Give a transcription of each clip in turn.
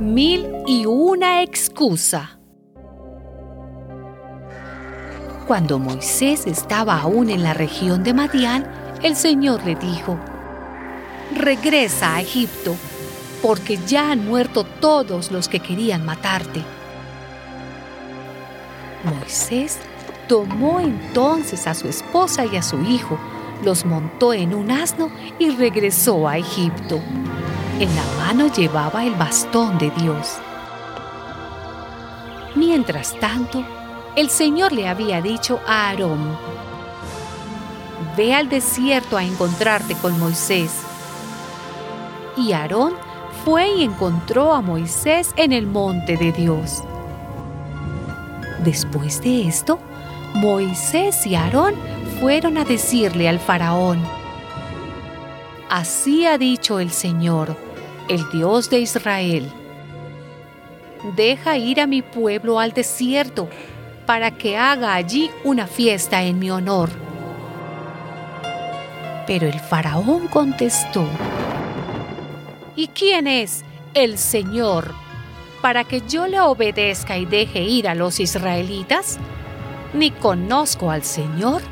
Mil y una excusa. Cuando Moisés estaba aún en la región de Madián, el Señor le dijo, Regresa a Egipto, porque ya han muerto todos los que querían matarte. Moisés tomó entonces a su esposa y a su hijo, los montó en un asno y regresó a Egipto. En la mano llevaba el bastón de Dios. Mientras tanto, el Señor le había dicho a Aarón, Ve al desierto a encontrarte con Moisés. Y Aarón fue y encontró a Moisés en el monte de Dios. Después de esto, Moisés y Aarón fueron a decirle al faraón, Así ha dicho el Señor, el Dios de Israel. Deja ir a mi pueblo al desierto para que haga allí una fiesta en mi honor. Pero el faraón contestó, ¿Y quién es el Señor para que yo le obedezca y deje ir a los israelitas? Ni conozco al Señor,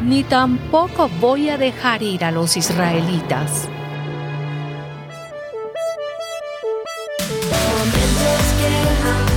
ni tampoco voy a dejar ir a los israelitas. Momentos que